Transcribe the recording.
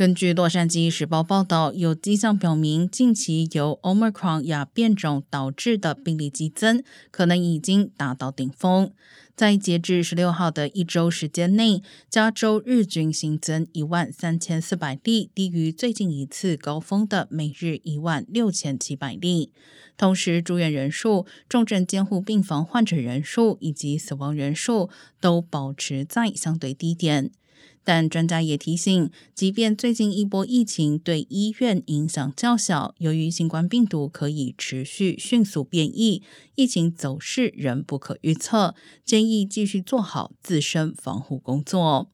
根据《洛杉矶时报》报道，有迹象表明，近期由 Omicron 亚变种导致的病例激增，可能已经达到顶峰。在截至十六号的一周时间内，加州日均新增一万三千四百例，低于最近一次高峰的每日一万六千七百例。同时，住院人数、重症监护病房患者人数以及死亡人数都保持在相对低点。但专家也提醒，即便最近一波疫情对医院影响较小，由于新冠病毒可以持续迅速变异，疫情走势仍不可预测，建议继续做好自身防护工作。